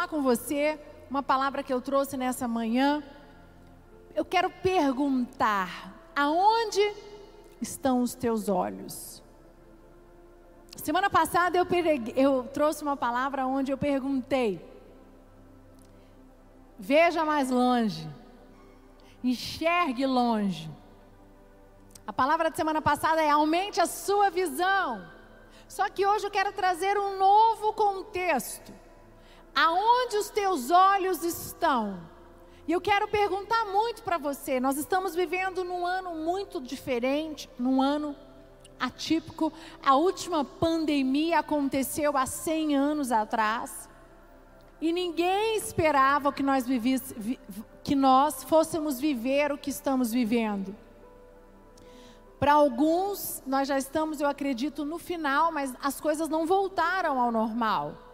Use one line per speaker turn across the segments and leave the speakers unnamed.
falar com você uma palavra que eu trouxe nessa manhã. Eu quero perguntar: aonde estão os teus olhos? Semana passada eu, eu trouxe uma palavra onde eu perguntei: veja mais longe, enxergue longe. A palavra de semana passada é aumente a sua visão. Só que hoje eu quero trazer um novo contexto. Aonde os teus olhos estão? E eu quero perguntar muito para você. Nós estamos vivendo num ano muito diferente, num ano atípico. A última pandemia aconteceu há 100 anos atrás. E ninguém esperava que nós, vivisse, que nós fôssemos viver o que estamos vivendo. Para alguns, nós já estamos, eu acredito, no final, mas as coisas não voltaram ao normal.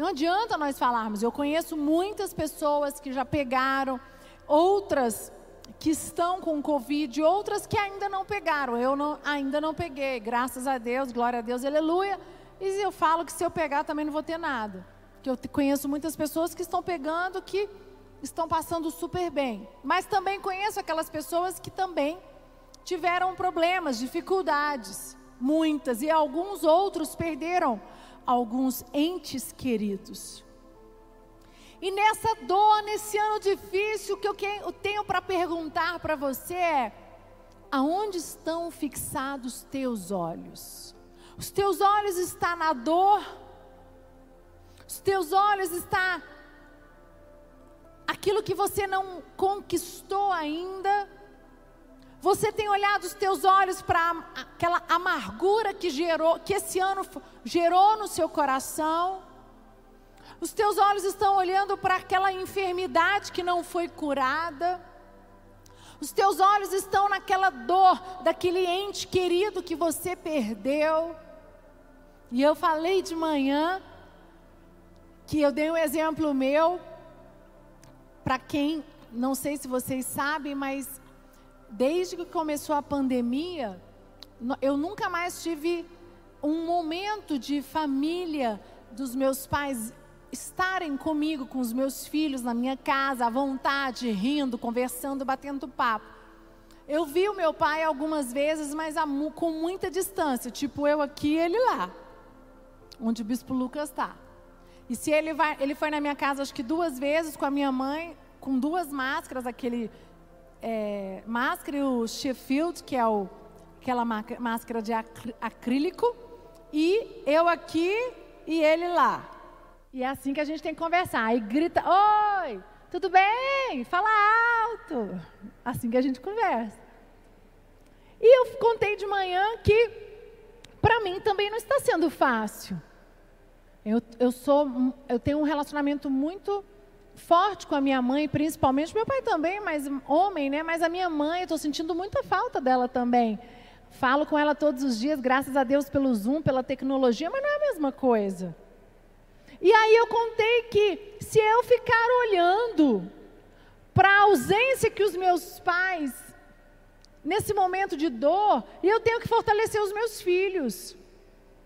Não adianta nós falarmos. Eu conheço muitas pessoas que já pegaram, outras que estão com Covid, outras que ainda não pegaram. Eu não, ainda não peguei, graças a Deus, glória a Deus, aleluia. E eu falo que se eu pegar também não vou ter nada. Que eu conheço muitas pessoas que estão pegando, que estão passando super bem. Mas também conheço aquelas pessoas que também tiveram problemas, dificuldades, muitas, e alguns outros perderam alguns entes queridos. E nessa dor, nesse ano difícil, o que eu tenho para perguntar para você é: aonde estão fixados teus olhos? Os teus olhos estão na dor? Os teus olhos estão aquilo que você não conquistou ainda? Você tem olhado os teus olhos para aquela amargura que gerou, que esse ano gerou no seu coração? Os teus olhos estão olhando para aquela enfermidade que não foi curada? Os teus olhos estão naquela dor daquele ente querido que você perdeu? E eu falei de manhã que eu dei um exemplo meu para quem, não sei se vocês sabem, mas desde que começou a pandemia, eu nunca mais tive um momento de família dos meus pais estarem comigo, com os meus filhos na minha casa, à vontade, rindo, conversando, batendo papo. Eu vi o meu pai algumas vezes, mas com muita distância, tipo eu aqui, ele lá, onde o Bispo Lucas está. E se ele vai, ele foi na minha casa acho que duas vezes com a minha mãe, com duas máscaras, aquele é, máscara e o Sheffield, que é o, aquela máscara de acrílico, e eu aqui e ele lá. E é assim que a gente tem que conversar. Aí grita: Oi, tudo bem? Fala alto. Assim que a gente conversa. E eu contei de manhã que, para mim, também não está sendo fácil. Eu, eu, sou, eu tenho um relacionamento muito forte com a minha mãe, principalmente. Meu pai também, mas homem, né? Mas a minha mãe, estou sentindo muita falta dela também. Falo com ela todos os dias, graças a Deus pelo Zoom, pela tecnologia, mas não é a mesma coisa. E aí eu contei que se eu ficar olhando para a ausência que os meus pais, nesse momento de dor, eu tenho que fortalecer os meus filhos.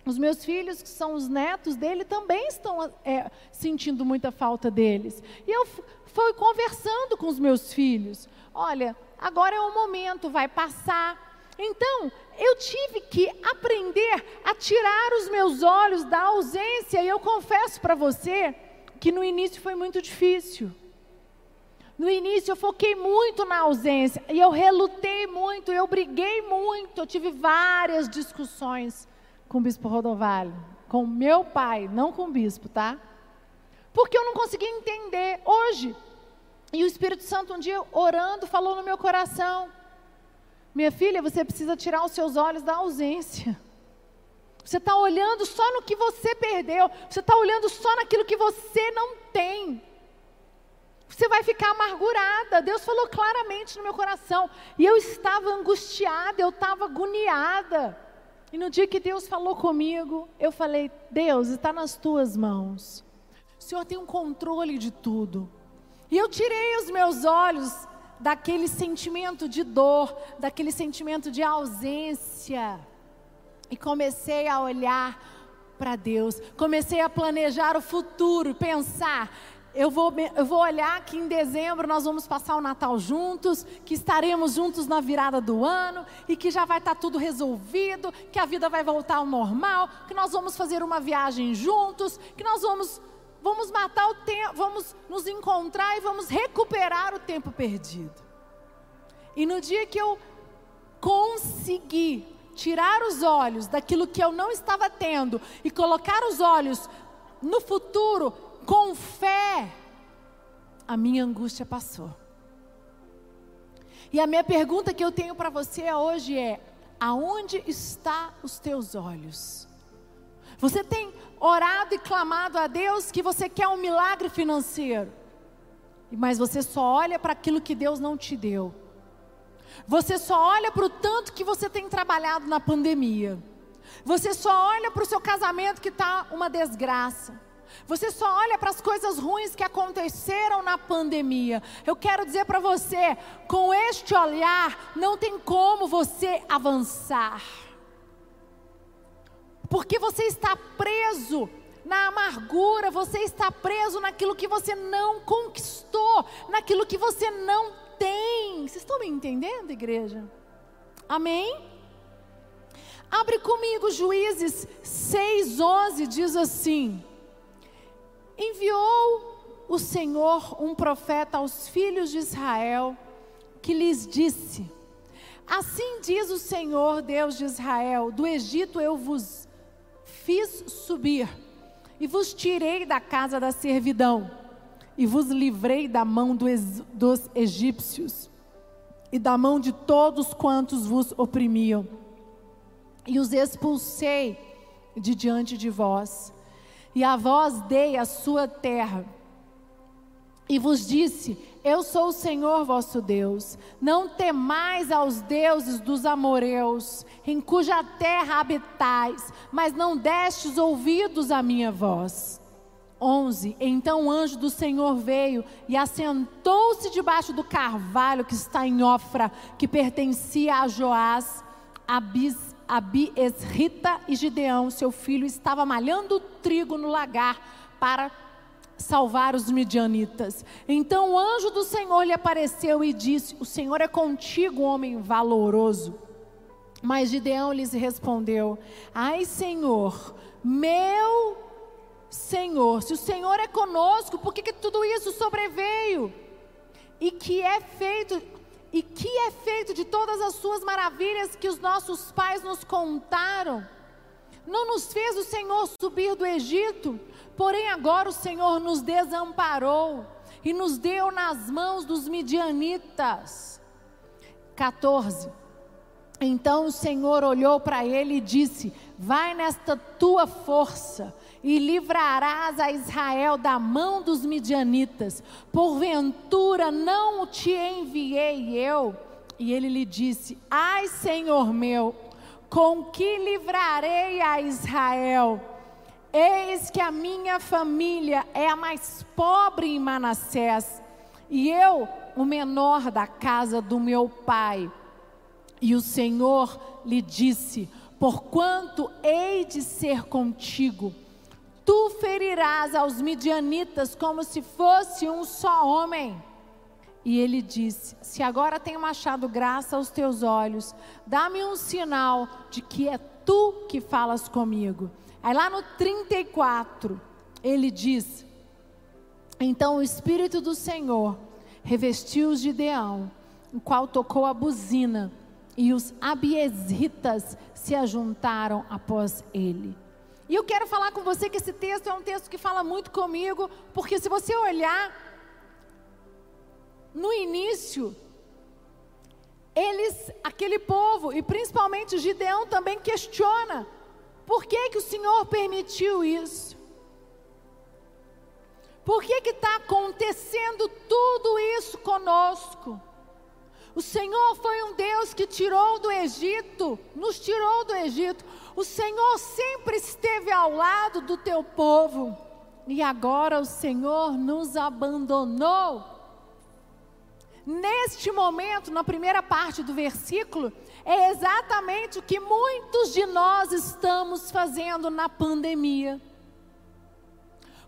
Os meus filhos, que são os netos dele, também estão é, sentindo muita falta deles. E eu fui conversando com os meus filhos. Olha, agora é o momento, vai passar. Então, eu tive que aprender a tirar os meus olhos da ausência. E eu confesso para você que no início foi muito difícil. No início eu foquei muito na ausência. E eu relutei muito, eu briguei muito. Eu tive várias discussões com o bispo Rodovalho, com meu pai, não com o bispo, tá? Porque eu não conseguia entender. Hoje, e o Espírito Santo um dia orando falou no meu coração: Minha filha, você precisa tirar os seus olhos da ausência. Você está olhando só no que você perdeu. Você está olhando só naquilo que você não tem. Você vai ficar amargurada. Deus falou claramente no meu coração. E eu estava angustiada, eu estava agoniada. E no dia que Deus falou comigo, eu falei: Deus, está nas tuas mãos. O Senhor tem um controle de tudo. E eu tirei os meus olhos daquele sentimento de dor, daquele sentimento de ausência. E comecei a olhar para Deus. Comecei a planejar o futuro, pensar. Eu vou, eu vou olhar que em dezembro nós vamos passar o Natal juntos, que estaremos juntos na virada do ano e que já vai estar tá tudo resolvido, que a vida vai voltar ao normal, que nós vamos fazer uma viagem juntos, que nós vamos, vamos matar o tempo, vamos nos encontrar e vamos recuperar o tempo perdido. E no dia que eu consegui tirar os olhos daquilo que eu não estava tendo e colocar os olhos no futuro com fé, a minha angústia passou. E a minha pergunta que eu tenho para você hoje é: aonde está os teus olhos? Você tem orado e clamado a Deus que você quer um milagre financeiro, mas você só olha para aquilo que Deus não te deu. Você só olha para o tanto que você tem trabalhado na pandemia. Você só olha para o seu casamento que está uma desgraça. Você só olha para as coisas ruins que aconteceram na pandemia. Eu quero dizer para você, com este olhar, não tem como você avançar. Porque você está preso na amargura, você está preso naquilo que você não conquistou, naquilo que você não tem. Vocês estão me entendendo, igreja? Amém? Abre comigo Juízes 6,11 diz assim: Enviou o Senhor um profeta aos filhos de Israel, que lhes disse: Assim diz o Senhor, Deus de Israel: Do Egito eu vos fiz subir, e vos tirei da casa da servidão e vos livrei da mão dos egípcios e da mão de todos quantos vos oprimiam, e os expulsei de diante de vós, e a vós dei a sua terra, e vos disse: Eu sou o Senhor vosso Deus. Não temais aos deuses dos amoreus, em cuja terra habitais, mas não destes ouvidos à minha voz. 11. Então o anjo do Senhor veio e assentou-se debaixo do carvalho que está em Ofra, que pertencia a Joás, Abis, Abiesrita e Gideão, seu filho, estava malhando trigo no lagar para salvar os midianitas. Então o anjo do Senhor lhe apareceu e disse: O Senhor é contigo, homem valoroso. Mas Gideão lhes respondeu: Ai, Senhor, meu Senhor, se o Senhor é conosco, por que, que tudo isso sobreveio? E que é feito, e que é feito de todas as suas maravilhas que os nossos pais nos contaram? Não nos fez o Senhor subir do Egito? Porém agora o Senhor nos desamparou e nos deu nas mãos dos midianitas. 14. Então o Senhor olhou para ele e disse: Vai nesta tua força e livrarás a Israel da mão dos midianitas. Porventura não te enviei eu? E ele lhe disse: Ai, Senhor meu, com que livrarei a Israel? Eis que a minha família é a mais pobre em Manassés, e eu, o menor da casa do meu pai. E o Senhor lhe disse: Porquanto hei de ser contigo, Tu ferirás aos midianitas como se fosse um só homem. E ele disse: Se agora tenho achado graça aos teus olhos, dá-me um sinal de que é tu que falas comigo. Aí lá no 34, ele diz: Então o Espírito do Senhor revestiu os Gideão, o qual tocou a buzina, e os abiesitas se ajuntaram após ele. E eu quero falar com você que esse texto é um texto que fala muito comigo, porque se você olhar no início, eles, aquele povo, e principalmente Gideão também questiona, por que que o Senhor permitiu isso? Por que que está acontecendo tudo isso conosco? O Senhor foi um Deus que tirou do Egito, nos tirou do Egito. O Senhor sempre esteve ao lado do teu povo. E agora o Senhor nos abandonou. neste momento, na primeira parte do versículo, é exatamente o que muitos de nós estamos fazendo na pandemia.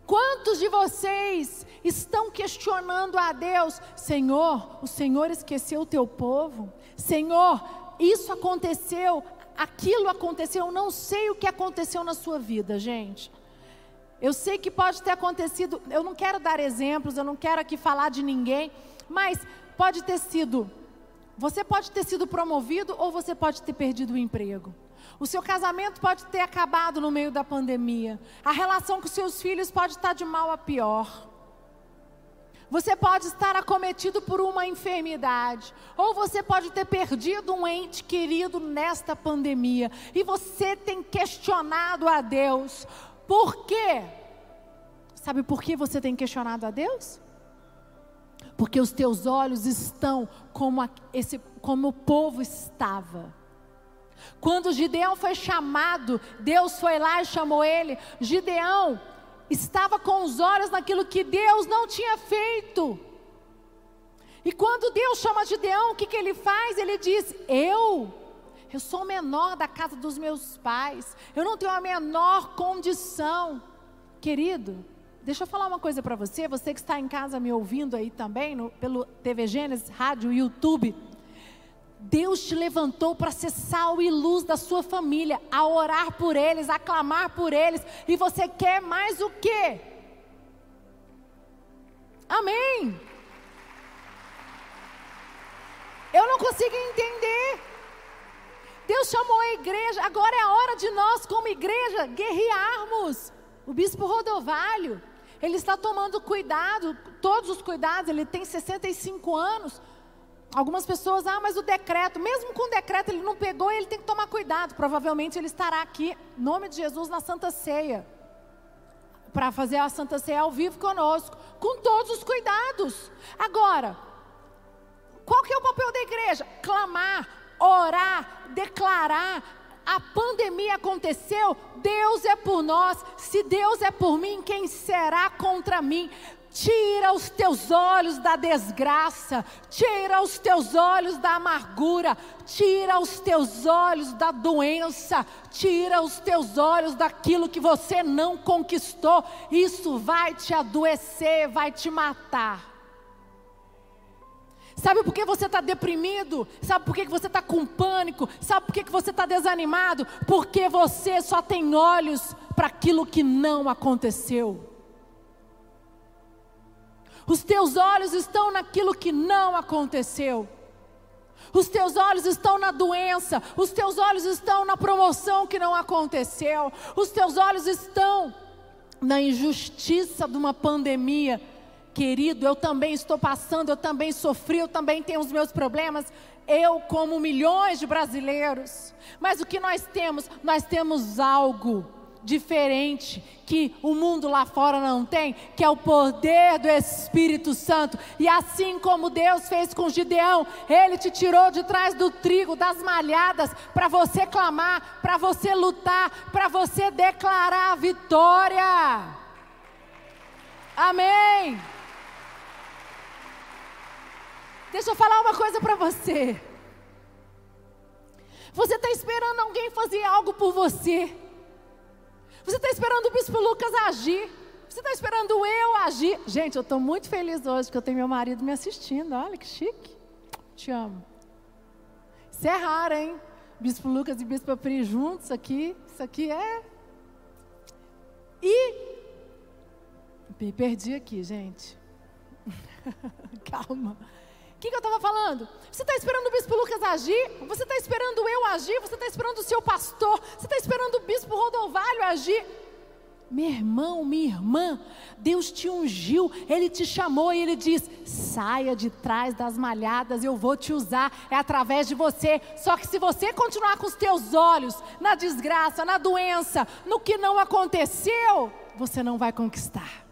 Quantos de vocês estão questionando a Deus, Senhor, o Senhor esqueceu o teu povo? Senhor, isso aconteceu, aquilo aconteceu, eu não sei o que aconteceu na sua vida, gente. Eu sei que pode ter acontecido, eu não quero dar exemplos, eu não quero aqui falar de ninguém, mas pode ter sido, você pode ter sido promovido ou você pode ter perdido o emprego. O seu casamento pode ter acabado no meio da pandemia. A relação com seus filhos pode estar de mal a pior. Você pode estar acometido por uma enfermidade, ou você pode ter perdido um ente querido nesta pandemia, e você tem questionado a Deus: por quê? Sabe por que você tem questionado a Deus? Porque os teus olhos estão como, a, esse, como o povo estava. Quando Gideão foi chamado, Deus foi lá e chamou ele. Gideão estava com os olhos naquilo que Deus não tinha feito. E quando Deus chama Gideão, o que, que ele faz? Ele diz: Eu eu sou o menor da casa dos meus pais. Eu não tenho a menor condição. Querido, deixa eu falar uma coisa para você. Você que está em casa me ouvindo aí também, no, pelo TV Gênesis, rádio, YouTube. Deus te levantou para ser sal e luz da sua família, a orar por eles, a clamar por eles. E você quer mais o quê? Amém. Eu não consigo entender. Deus chamou a igreja, agora é a hora de nós, como igreja, guerrearmos. O bispo Rodovalho, ele está tomando cuidado, todos os cuidados, ele tem 65 anos. Algumas pessoas, ah, mas o decreto, mesmo com o decreto ele não pegou, ele tem que tomar cuidado. Provavelmente ele estará aqui, em nome de Jesus, na Santa Ceia. Para fazer a Santa Ceia ao vivo conosco, com todos os cuidados. Agora, qual que é o papel da igreja? Clamar, orar, declarar. A pandemia aconteceu, Deus é por nós. Se Deus é por mim, quem será contra mim? Tira os teus olhos da desgraça, tira os teus olhos da amargura, tira os teus olhos da doença, tira os teus olhos daquilo que você não conquistou. Isso vai te adoecer, vai te matar. Sabe por que você está deprimido? Sabe por que você está com pânico? Sabe por que você está desanimado? Porque você só tem olhos para aquilo que não aconteceu. Os teus olhos estão naquilo que não aconteceu. Os teus olhos estão na doença, os teus olhos estão na promoção que não aconteceu, os teus olhos estão na injustiça de uma pandemia Querido, eu também estou passando, eu também sofri, eu também tenho os meus problemas, eu como milhões de brasileiros. Mas o que nós temos? Nós temos algo diferente que o mundo lá fora não tem, que é o poder do Espírito Santo. E assim como Deus fez com Gideão, ele te tirou de trás do trigo, das malhadas, para você clamar, para você lutar, para você declarar a vitória. Amém. Deixa eu falar uma coisa para você. Você está esperando alguém fazer algo por você. Você está esperando o Bispo Lucas agir. Você está esperando eu agir. Gente, eu estou muito feliz hoje que eu tenho meu marido me assistindo. Olha que chique. Te amo. Isso é raro, hein? Bispo Lucas e Bispo Pri juntos aqui. Isso aqui é. E. Me perdi aqui, gente. Calma. Que, que eu estava falando? Você está esperando o bispo Lucas agir? Você está esperando eu agir? Você está esperando o seu pastor? Você está esperando o bispo Rodovalho agir? Meu irmão, minha irmã, Deus te ungiu, Ele te chamou e Ele diz: saia de trás das malhadas, eu vou te usar, é através de você. Só que se você continuar com os teus olhos na desgraça, na doença, no que não aconteceu, você não vai conquistar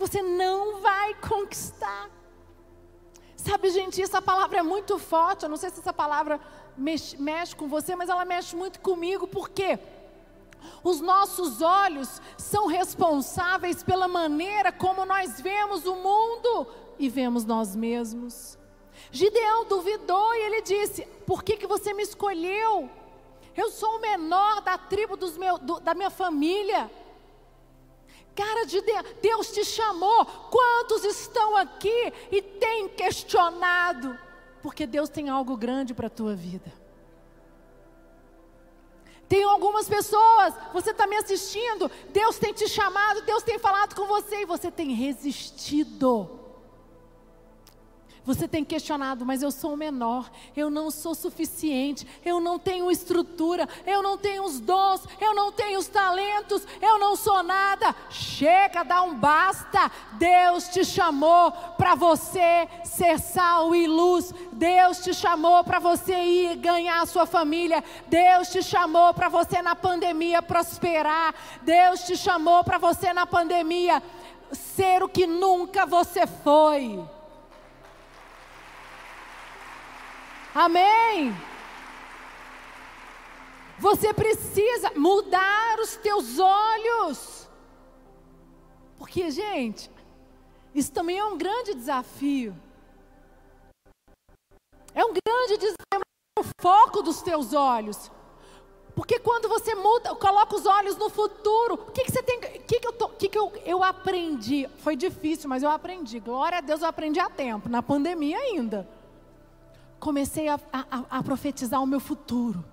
você não vai conquistar. Sabe, gente, essa palavra é muito forte. Eu não sei se essa palavra mexe, mexe, com você, mas ela mexe muito comigo. Por quê? Os nossos olhos são responsáveis pela maneira como nós vemos o mundo e vemos nós mesmos. Gideão duvidou e ele disse: Por que, que você me escolheu? Eu sou o menor da tribo meu, do, da minha família. Cara de Deus, Deus te chamou. Quantos estão aqui e têm questionado? Porque Deus tem algo grande para a tua vida. Tem algumas pessoas, você está me assistindo, Deus tem te chamado, Deus tem falado com você e você tem resistido. Você tem questionado, mas eu sou o menor, eu não sou suficiente, eu não tenho estrutura, eu não tenho os dons, eu não tenho os talentos, eu não sou nada. Chega, dá um basta. Deus te chamou para você ser sal e luz. Deus te chamou para você ir ganhar a sua família. Deus te chamou para você na pandemia prosperar. Deus te chamou para você na pandemia ser o que nunca você foi. Amém. Você precisa mudar os teus olhos. Porque, gente, isso também é um grande desafio. É um grande desafio o foco dos teus olhos. Porque quando você muda, coloca os olhos no futuro, o que, que você tem. O que, que, eu, tô, que, que eu, eu aprendi? Foi difícil, mas eu aprendi. Glória a Deus, eu aprendi a tempo, na pandemia ainda comecei a, a, a profetizar o meu futuro.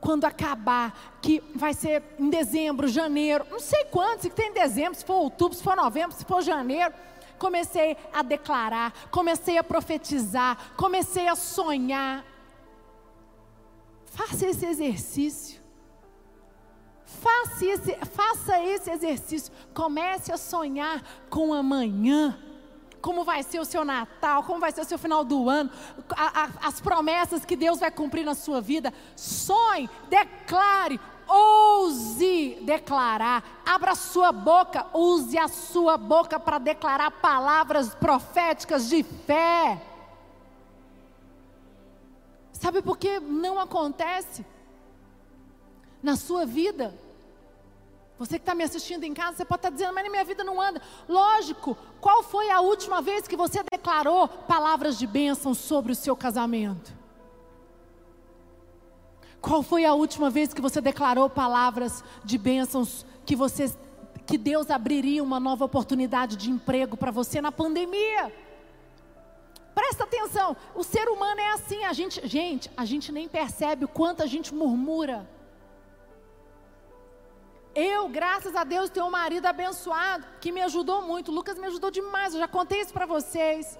Quando acabar, que vai ser em dezembro, janeiro, não sei quando, se tem em dezembro, se for outubro, se for novembro, se for janeiro. Comecei a declarar, comecei a profetizar, comecei a sonhar. Faça esse exercício. Faça esse, faça esse exercício. Comece a sonhar com amanhã como vai ser o seu Natal, como vai ser o seu final do ano, a, a, as promessas que Deus vai cumprir na sua vida. Sonhe, declare, ouse declarar. Abra a sua boca, use a sua boca para declarar palavras proféticas de fé. Sabe por que não acontece na sua vida? Você que está me assistindo em casa, você pode estar tá dizendo, mas na minha vida não anda. Lógico, qual foi a última vez que você declarou palavras de bênção sobre o seu casamento? Qual foi a última vez que você declarou palavras de bênçãos que você que Deus abriria uma nova oportunidade de emprego para você na pandemia? Presta atenção, o ser humano é assim, a gente, gente, a gente nem percebe o quanto a gente murmura. Eu, graças a Deus, tenho um marido abençoado que me ajudou muito. O Lucas me ajudou demais, eu já contei isso para vocês.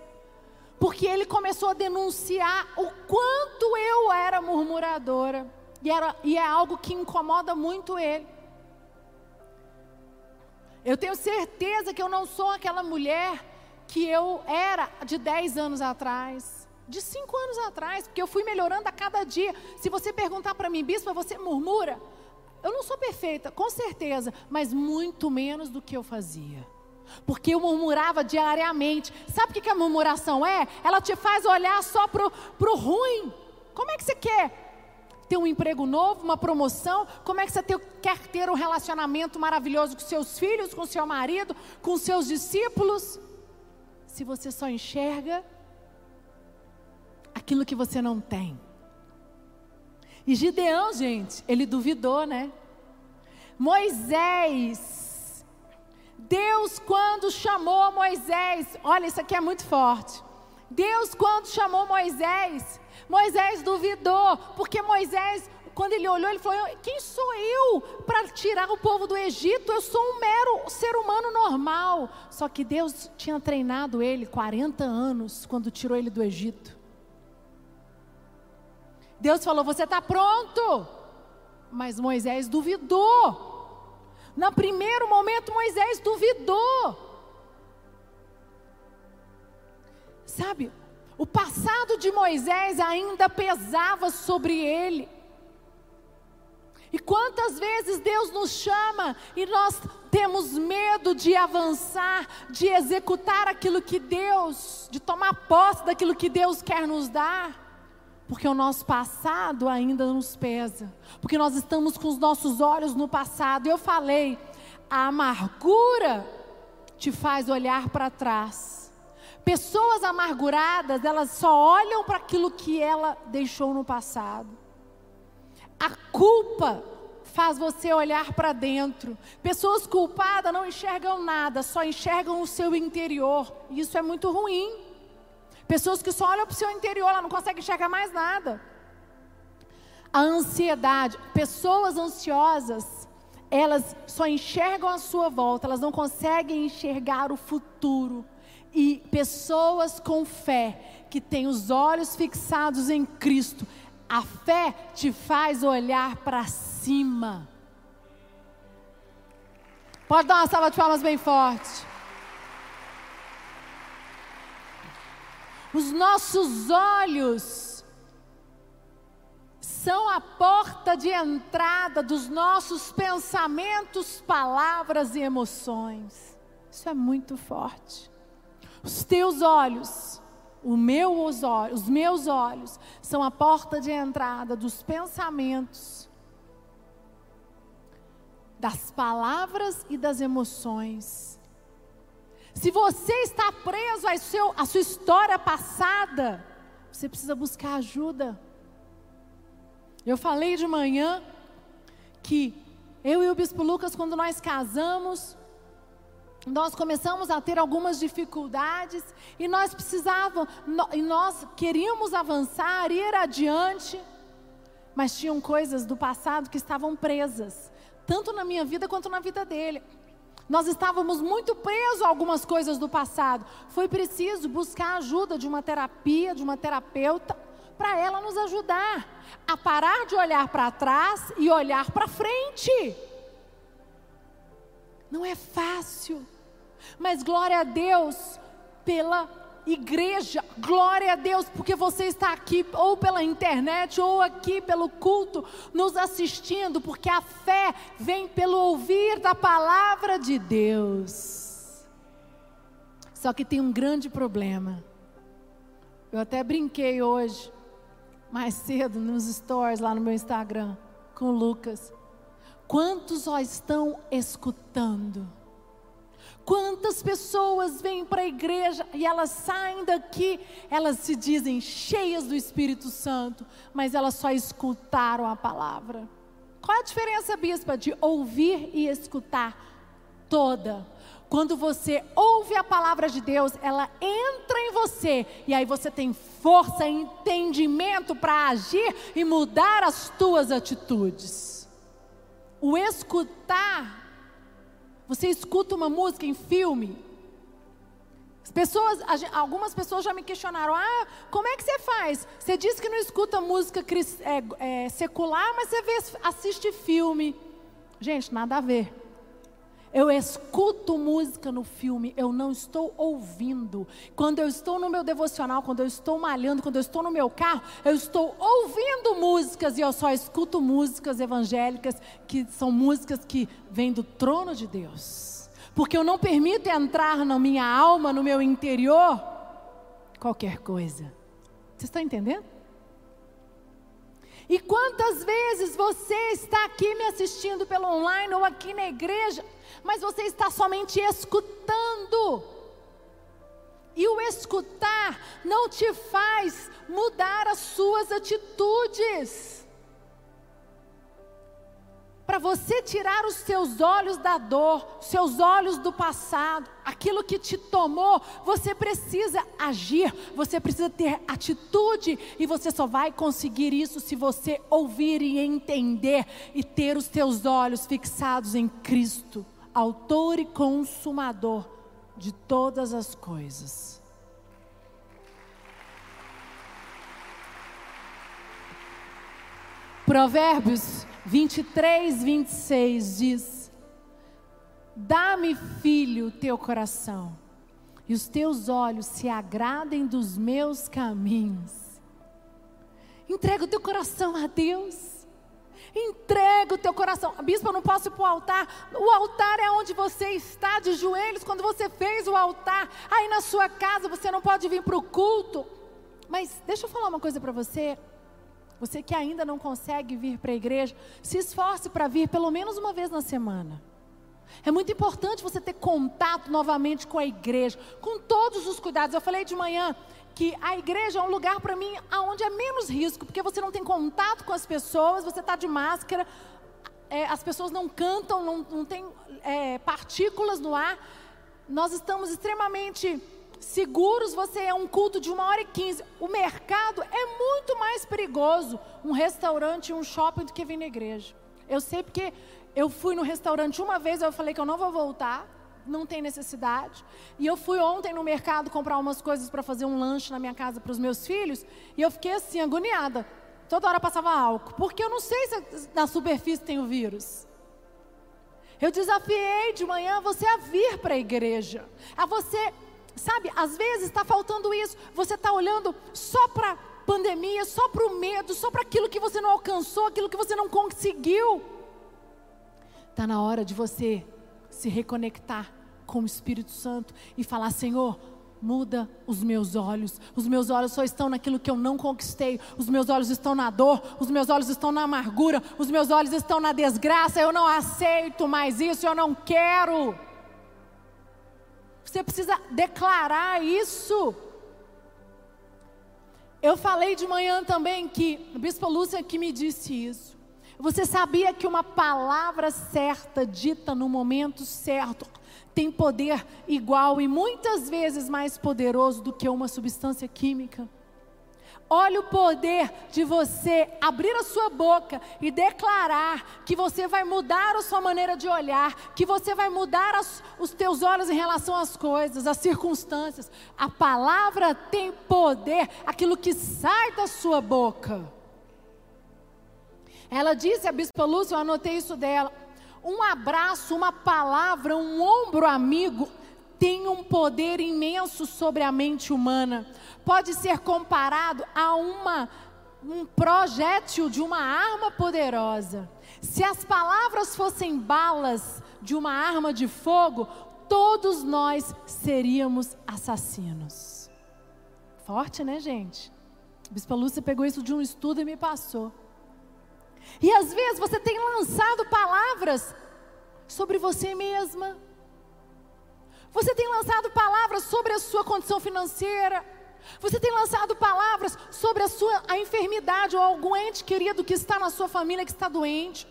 Porque ele começou a denunciar o quanto eu era murmuradora. E, era, e é algo que incomoda muito ele. Eu tenho certeza que eu não sou aquela mulher que eu era de 10 anos atrás, de 5 anos atrás, porque eu fui melhorando a cada dia. Se você perguntar para mim, bispo, você murmura? Eu não sou perfeita, com certeza, mas muito menos do que eu fazia. Porque eu murmurava diariamente. Sabe o que a murmuração é? Ela te faz olhar só para o ruim. Como é que você quer? Ter um emprego novo, uma promoção? Como é que você quer ter um relacionamento maravilhoso com seus filhos, com seu marido, com seus discípulos? Se você só enxerga aquilo que você não tem. E Gideão, gente, ele duvidou, né? Moisés, Deus, quando chamou Moisés, olha, isso aqui é muito forte. Deus, quando chamou Moisés, Moisés duvidou, porque Moisés, quando ele olhou, ele falou: Quem sou eu para tirar o povo do Egito? Eu sou um mero ser humano normal. Só que Deus tinha treinado ele 40 anos quando tirou ele do Egito. Deus falou: Você está pronto? Mas Moisés duvidou. No primeiro momento, Moisés duvidou. Sabe, o passado de Moisés ainda pesava sobre ele. E quantas vezes Deus nos chama e nós temos medo de avançar, de executar aquilo que Deus, de tomar posse daquilo que Deus quer nos dar. Porque o nosso passado ainda nos pesa. Porque nós estamos com os nossos olhos no passado. Eu falei, a amargura te faz olhar para trás. Pessoas amarguradas, elas só olham para aquilo que ela deixou no passado. A culpa faz você olhar para dentro. Pessoas culpadas não enxergam nada, só enxergam o seu interior. Isso é muito ruim. Pessoas que só olham para o seu interior, ela não consegue enxergar mais nada. A ansiedade, pessoas ansiosas, elas só enxergam a sua volta, elas não conseguem enxergar o futuro. E pessoas com fé, que têm os olhos fixados em Cristo, a fé te faz olhar para cima. Pode dar uma salva de palmas bem forte. Os nossos olhos são a porta de entrada dos nossos pensamentos, palavras e emoções. Isso é muito forte. Os teus olhos, meu, os, olhos, os meus olhos, são a porta de entrada dos pensamentos, das palavras e das emoções. Se você está preso à, seu, à sua história passada, você precisa buscar ajuda. Eu falei de manhã que eu e o Bispo Lucas, quando nós casamos, nós começamos a ter algumas dificuldades e nós precisávamos, e nós queríamos avançar, ir adiante, mas tinham coisas do passado que estavam presas, tanto na minha vida quanto na vida dele. Nós estávamos muito presos a algumas coisas do passado. Foi preciso buscar a ajuda de uma terapia, de uma terapeuta, para ela nos ajudar a parar de olhar para trás e olhar para frente. Não é fácil, mas glória a Deus pela igreja, glória a Deus, porque você está aqui ou pela internet ou aqui pelo culto, nos assistindo, porque a fé vem pelo ouvir da palavra de Deus. Só que tem um grande problema. Eu até brinquei hoje, mais cedo, nos stories lá no meu Instagram, com o Lucas. Quantos só estão escutando? Quantas pessoas vêm para a igreja e elas saem daqui, elas se dizem cheias do Espírito Santo, mas elas só escutaram a palavra. Qual a diferença, bispa, de ouvir e escutar? Toda. Quando você ouve a palavra de Deus, ela entra em você e aí você tem força entendimento para agir e mudar as tuas atitudes. O escutar você escuta uma música em filme. As pessoas, algumas pessoas já me questionaram: ah, como é que você faz? Você diz que não escuta música é, é, secular, mas você vê, assiste filme. Gente, nada a ver. Eu escuto música no filme, eu não estou ouvindo. Quando eu estou no meu devocional, quando eu estou malhando, quando eu estou no meu carro, eu estou ouvindo músicas e eu só escuto músicas evangélicas que são músicas que vêm do trono de Deus. Porque eu não permito entrar na minha alma, no meu interior, qualquer coisa. Você está entendendo? E quantas vezes você está aqui me assistindo pelo online ou aqui na igreja mas você está somente escutando. E o escutar não te faz mudar as suas atitudes. Para você tirar os seus olhos da dor, seus olhos do passado, aquilo que te tomou, você precisa agir, você precisa ter atitude, e você só vai conseguir isso se você ouvir e entender e ter os seus olhos fixados em Cristo autor e consumador de todas as coisas. Provérbios 23, 26 diz: Dá-me, filho, teu coração, e os teus olhos se agradem dos meus caminhos. Entrega o teu coração a Deus. Entrega o teu coração. Bispo, eu não posso ir para o altar. O altar é onde você está de joelhos quando você fez o altar. Aí na sua casa você não pode vir para o culto. Mas deixa eu falar uma coisa para você. Você que ainda não consegue vir para a igreja, se esforce para vir pelo menos uma vez na semana. É muito importante você ter contato novamente com a igreja, com todos os cuidados. Eu falei de manhã que a igreja é um lugar para mim onde é menos risco, porque você não tem contato com as pessoas, você está de máscara, é, as pessoas não cantam, não, não tem é, partículas no ar. Nós estamos extremamente seguros, você é um culto de uma hora e quinze. O mercado é muito mais perigoso, um restaurante, um shopping, do que vir na igreja. Eu sei porque eu fui no restaurante uma vez, eu falei que eu não vou voltar, não tem necessidade. E eu fui ontem no mercado comprar umas coisas para fazer um lanche na minha casa para os meus filhos, e eu fiquei assim, agoniada. Toda hora passava álcool, porque eu não sei se na superfície tem o vírus. Eu desafiei de manhã você a vir para a igreja, a você Sabe, às vezes está faltando isso. Você está olhando só para pandemia, só para o medo, só para aquilo que você não alcançou, aquilo que você não conseguiu. Está na hora de você se reconectar com o Espírito Santo e falar: Senhor, muda os meus olhos. Os meus olhos só estão naquilo que eu não conquistei. Os meus olhos estão na dor, os meus olhos estão na amargura, os meus olhos estão na desgraça. Eu não aceito mais isso, eu não quero. Você precisa declarar isso. Eu falei de manhã também que o Bispo Lúcia que me disse isso. Você sabia que uma palavra certa, dita no momento certo, tem poder igual e muitas vezes mais poderoso do que uma substância química? Olha o poder de você abrir a sua boca e declarar que você vai mudar a sua maneira de olhar, que você vai mudar as, os teus olhos em relação às coisas, às circunstâncias. A palavra tem poder, aquilo que sai da sua boca. Ela disse a Bispa Lúcia, eu anotei isso dela. Um abraço, uma palavra, um ombro amigo tem um poder imenso sobre a mente humana pode ser comparado a uma, um projétil de uma arma poderosa. Se as palavras fossem balas de uma arma de fogo, todos nós seríamos assassinos. Forte, né, gente? A Bispa Lúcia pegou isso de um estudo e me passou. E às vezes você tem lançado palavras sobre você mesma. Você tem lançado palavras sobre a sua condição financeira, você tem lançado palavras sobre a sua a enfermidade ou algum ente querido que está na sua família que está doente.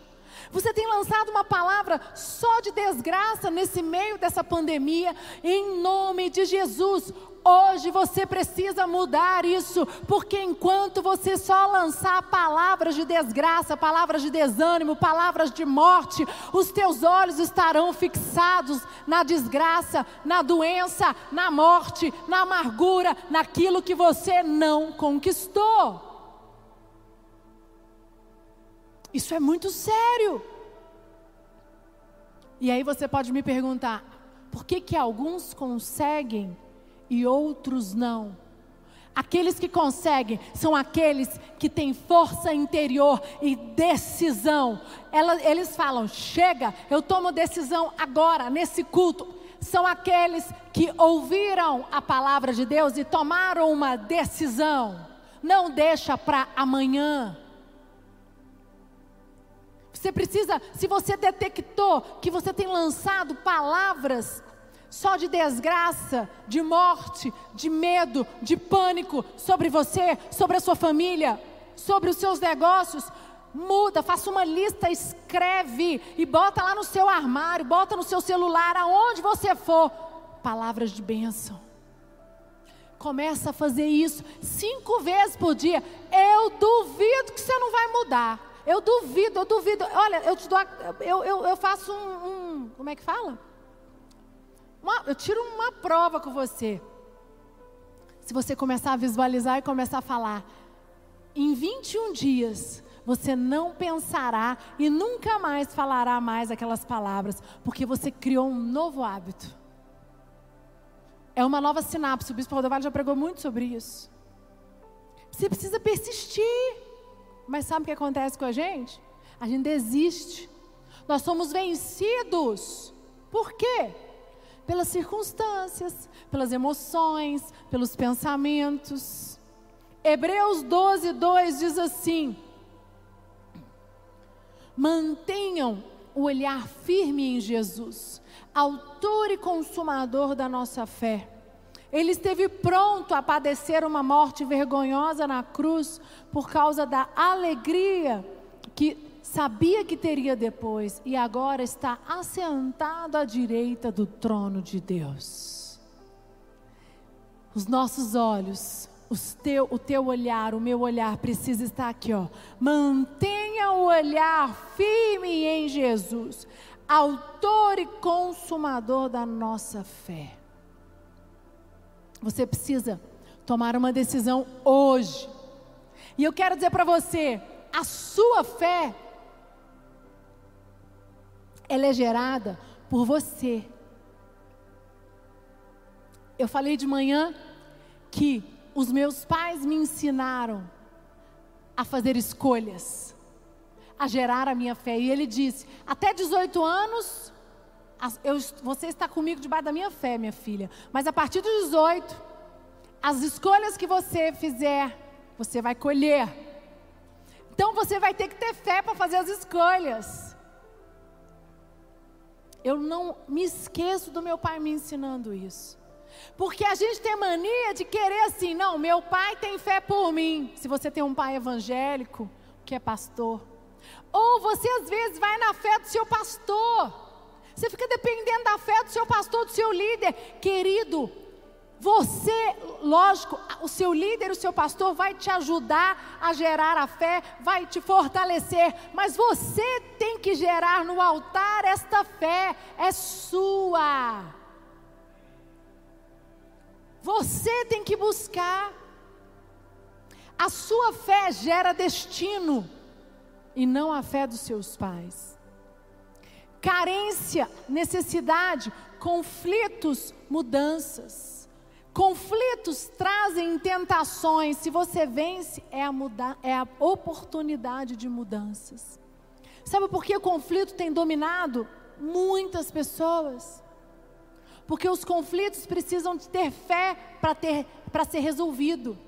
Você tem lançado uma palavra só de desgraça nesse meio dessa pandemia, em nome de Jesus. Hoje você precisa mudar isso, porque enquanto você só lançar palavras de desgraça, palavras de desânimo, palavras de morte, os teus olhos estarão fixados na desgraça, na doença, na morte, na amargura, naquilo que você não conquistou. Isso é muito sério. E aí você pode me perguntar, por que que alguns conseguem e outros não. Aqueles que conseguem são aqueles que têm força interior e decisão. Eles falam: chega, eu tomo decisão agora, nesse culto. São aqueles que ouviram a palavra de Deus e tomaram uma decisão. Não deixa para amanhã. Você precisa, se você detectou que você tem lançado palavras só de desgraça, de morte, de medo, de pânico sobre você, sobre a sua família, sobre os seus negócios. Muda, faça uma lista, escreve e bota lá no seu armário, bota no seu celular, aonde você for, palavras de bênção. Começa a fazer isso cinco vezes por dia. Eu duvido que você não vai mudar. Eu duvido, eu duvido. Olha, eu te dou, eu, eu, eu faço um, um como é que fala? Uma, eu tiro uma prova com você. Se você começar a visualizar e começar a falar, em 21 dias, você não pensará e nunca mais falará mais aquelas palavras, porque você criou um novo hábito. É uma nova sinapse. O Bispo Rodovalho já pregou muito sobre isso. Você precisa persistir. Mas sabe o que acontece com a gente? A gente desiste. Nós somos vencidos. Por quê? pelas circunstâncias, pelas emoções, pelos pensamentos. Hebreus 12, 2 diz assim: Mantenham o olhar firme em Jesus, autor e consumador da nossa fé. Ele esteve pronto a padecer uma morte vergonhosa na cruz por causa da alegria que sabia que teria depois e agora está assentado à direita do trono de Deus. Os nossos olhos, teu, o teu olhar, o meu olhar precisa estar aqui, ó. Mantenha o olhar firme em Jesus, autor e consumador da nossa fé. Você precisa tomar uma decisão hoje. E eu quero dizer para você, a sua fé ela é gerada por você. Eu falei de manhã que os meus pais me ensinaram a fazer escolhas, a gerar a minha fé. E ele disse: até 18 anos, eu, você está comigo debaixo da minha fé, minha filha. Mas a partir dos 18, as escolhas que você fizer, você vai colher. Então você vai ter que ter fé para fazer as escolhas. Eu não me esqueço do meu pai me ensinando isso. Porque a gente tem mania de querer assim, não, meu pai tem fé por mim. Se você tem um pai evangélico, que é pastor. Ou você às vezes vai na fé do seu pastor. Você fica dependendo da fé do seu pastor, do seu líder. Querido, você, lógico, o seu líder, o seu pastor vai te ajudar a gerar a fé, vai te fortalecer, mas você tem que gerar no altar esta fé, é sua. Você tem que buscar. A sua fé gera destino e não a fé dos seus pais. Carência, necessidade, conflitos, mudanças. Conflitos trazem tentações. Se você vence, é a, muda é a oportunidade de mudanças. Sabe por que o conflito tem dominado muitas pessoas? Porque os conflitos precisam de ter fé para ser resolvido.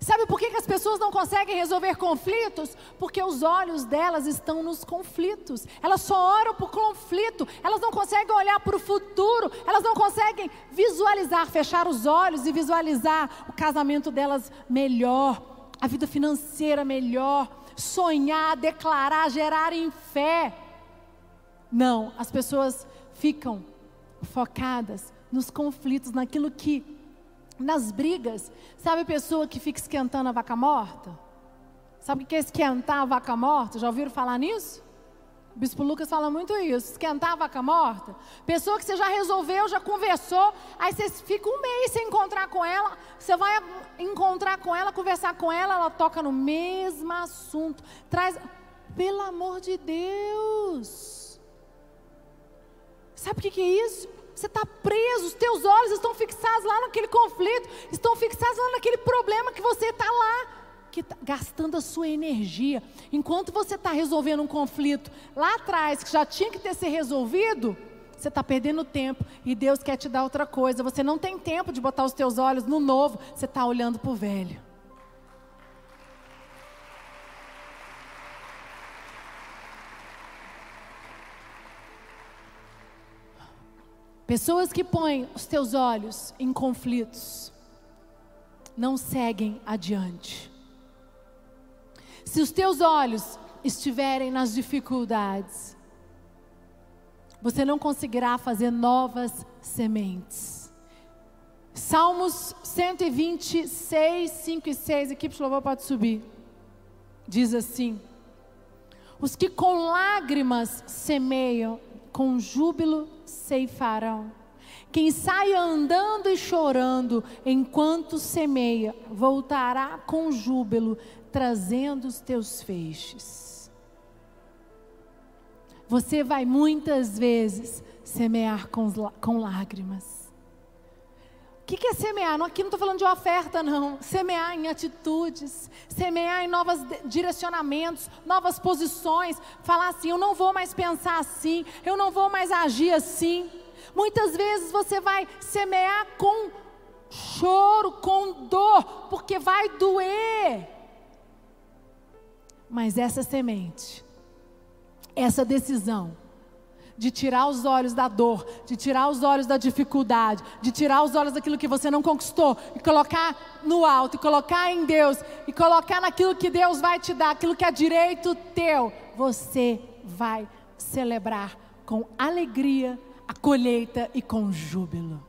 Sabe por que, que as pessoas não conseguem resolver conflitos? Porque os olhos delas estão nos conflitos. Elas só oram por conflito. Elas não conseguem olhar para o futuro. Elas não conseguem visualizar, fechar os olhos e visualizar o casamento delas melhor, a vida financeira melhor, sonhar, declarar, gerar em fé. Não, as pessoas ficam focadas nos conflitos, naquilo que, nas brigas. Sabe a pessoa que fica esquentando a vaca morta? Sabe o que é esquentar a vaca morta? Já ouviram falar nisso? O Bispo Lucas fala muito isso, esquentar a vaca morta. Pessoa que você já resolveu, já conversou, aí você fica um mês sem encontrar com ela, você vai encontrar com ela, conversar com ela, ela toca no mesmo assunto. Traz, pelo amor de Deus. Sabe o que, é isso? Você está preso, os teus olhos estão fixados lá naquele conflito, estão fixados lá naquele problema que você está lá, que tá gastando a sua energia. Enquanto você está resolvendo um conflito lá atrás, que já tinha que ter sido resolvido, você está perdendo tempo e Deus quer te dar outra coisa. Você não tem tempo de botar os teus olhos no novo, você está olhando para o velho. Pessoas que põem os teus olhos em conflitos não seguem adiante. Se os teus olhos estiverem nas dificuldades, você não conseguirá fazer novas sementes. Salmos 126, 5 e 6, equipe de louvor pode subir. Diz assim: Os que com lágrimas semeiam, com júbilo ceifarão. Quem sai andando e chorando enquanto semeia, voltará com júbilo, trazendo os teus feixes. Você vai muitas vezes semear com, com lágrimas. O que, que é semear? Aqui não estou falando de oferta, não. Semear em atitudes, semear em novos direcionamentos, novas posições. Falar assim: eu não vou mais pensar assim, eu não vou mais agir assim. Muitas vezes você vai semear com choro, com dor, porque vai doer. Mas essa semente, essa decisão, de tirar os olhos da dor, de tirar os olhos da dificuldade, de tirar os olhos daquilo que você não conquistou e colocar no alto, e colocar em Deus, e colocar naquilo que Deus vai te dar, aquilo que é direito teu, você vai celebrar com alegria a colheita e com júbilo.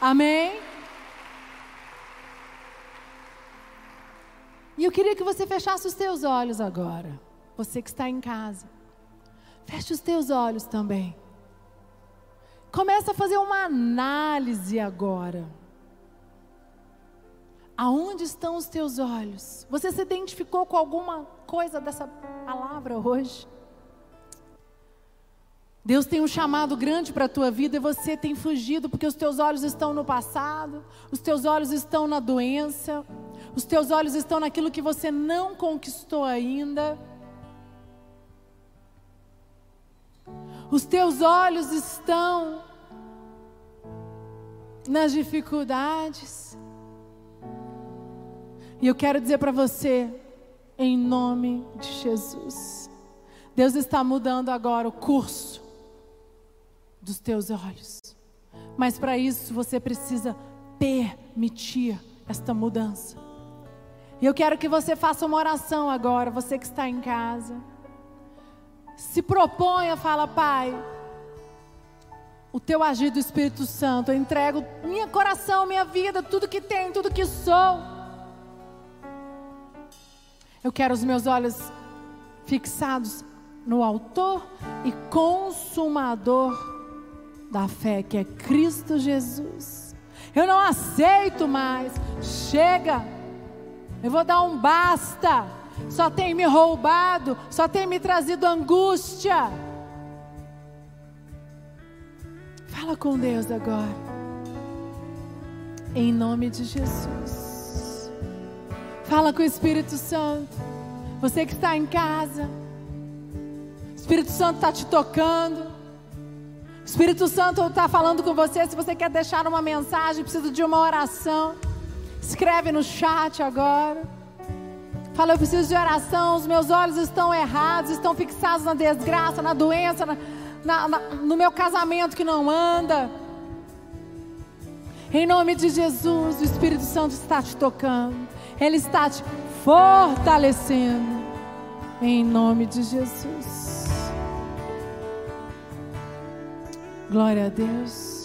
Amém? E eu queria que você fechasse os teus olhos agora, você que está em casa. Feche os teus olhos também. Começa a fazer uma análise agora. Aonde estão os teus olhos? Você se identificou com alguma coisa dessa palavra hoje? Deus tem um chamado grande para a tua vida e você tem fugido porque os teus olhos estão no passado, os teus olhos estão na doença, os teus olhos estão naquilo que você não conquistou ainda. Os teus olhos estão nas dificuldades. E eu quero dizer para você, em nome de Jesus, Deus está mudando agora o curso dos teus olhos. Mas para isso você precisa permitir esta mudança. E eu quero que você faça uma oração agora, você que está em casa se proponha, fala, Pai, o teu agir do Espírito Santo, eu entrego minha coração, minha vida, tudo que tenho, tudo que sou. Eu quero os meus olhos fixados no Autor e Consumador da fé, que é Cristo Jesus. Eu não aceito mais. Chega. Eu vou dar um basta só tem me roubado, só tem me trazido angústia. Fala com Deus agora. Em nome de Jesus. Fala com o Espírito Santo. Você que está em casa. O Espírito Santo está te tocando. O Espírito Santo está falando com você. Se você quer deixar uma mensagem, precisa de uma oração. Escreve no chat agora. Fala, eu preciso de oração, os meus olhos estão errados, estão fixados na desgraça, na doença, na, na, na, no meu casamento que não anda. Em nome de Jesus, o Espírito Santo está te tocando, Ele está te fortalecendo. Em nome de Jesus. Glória a Deus.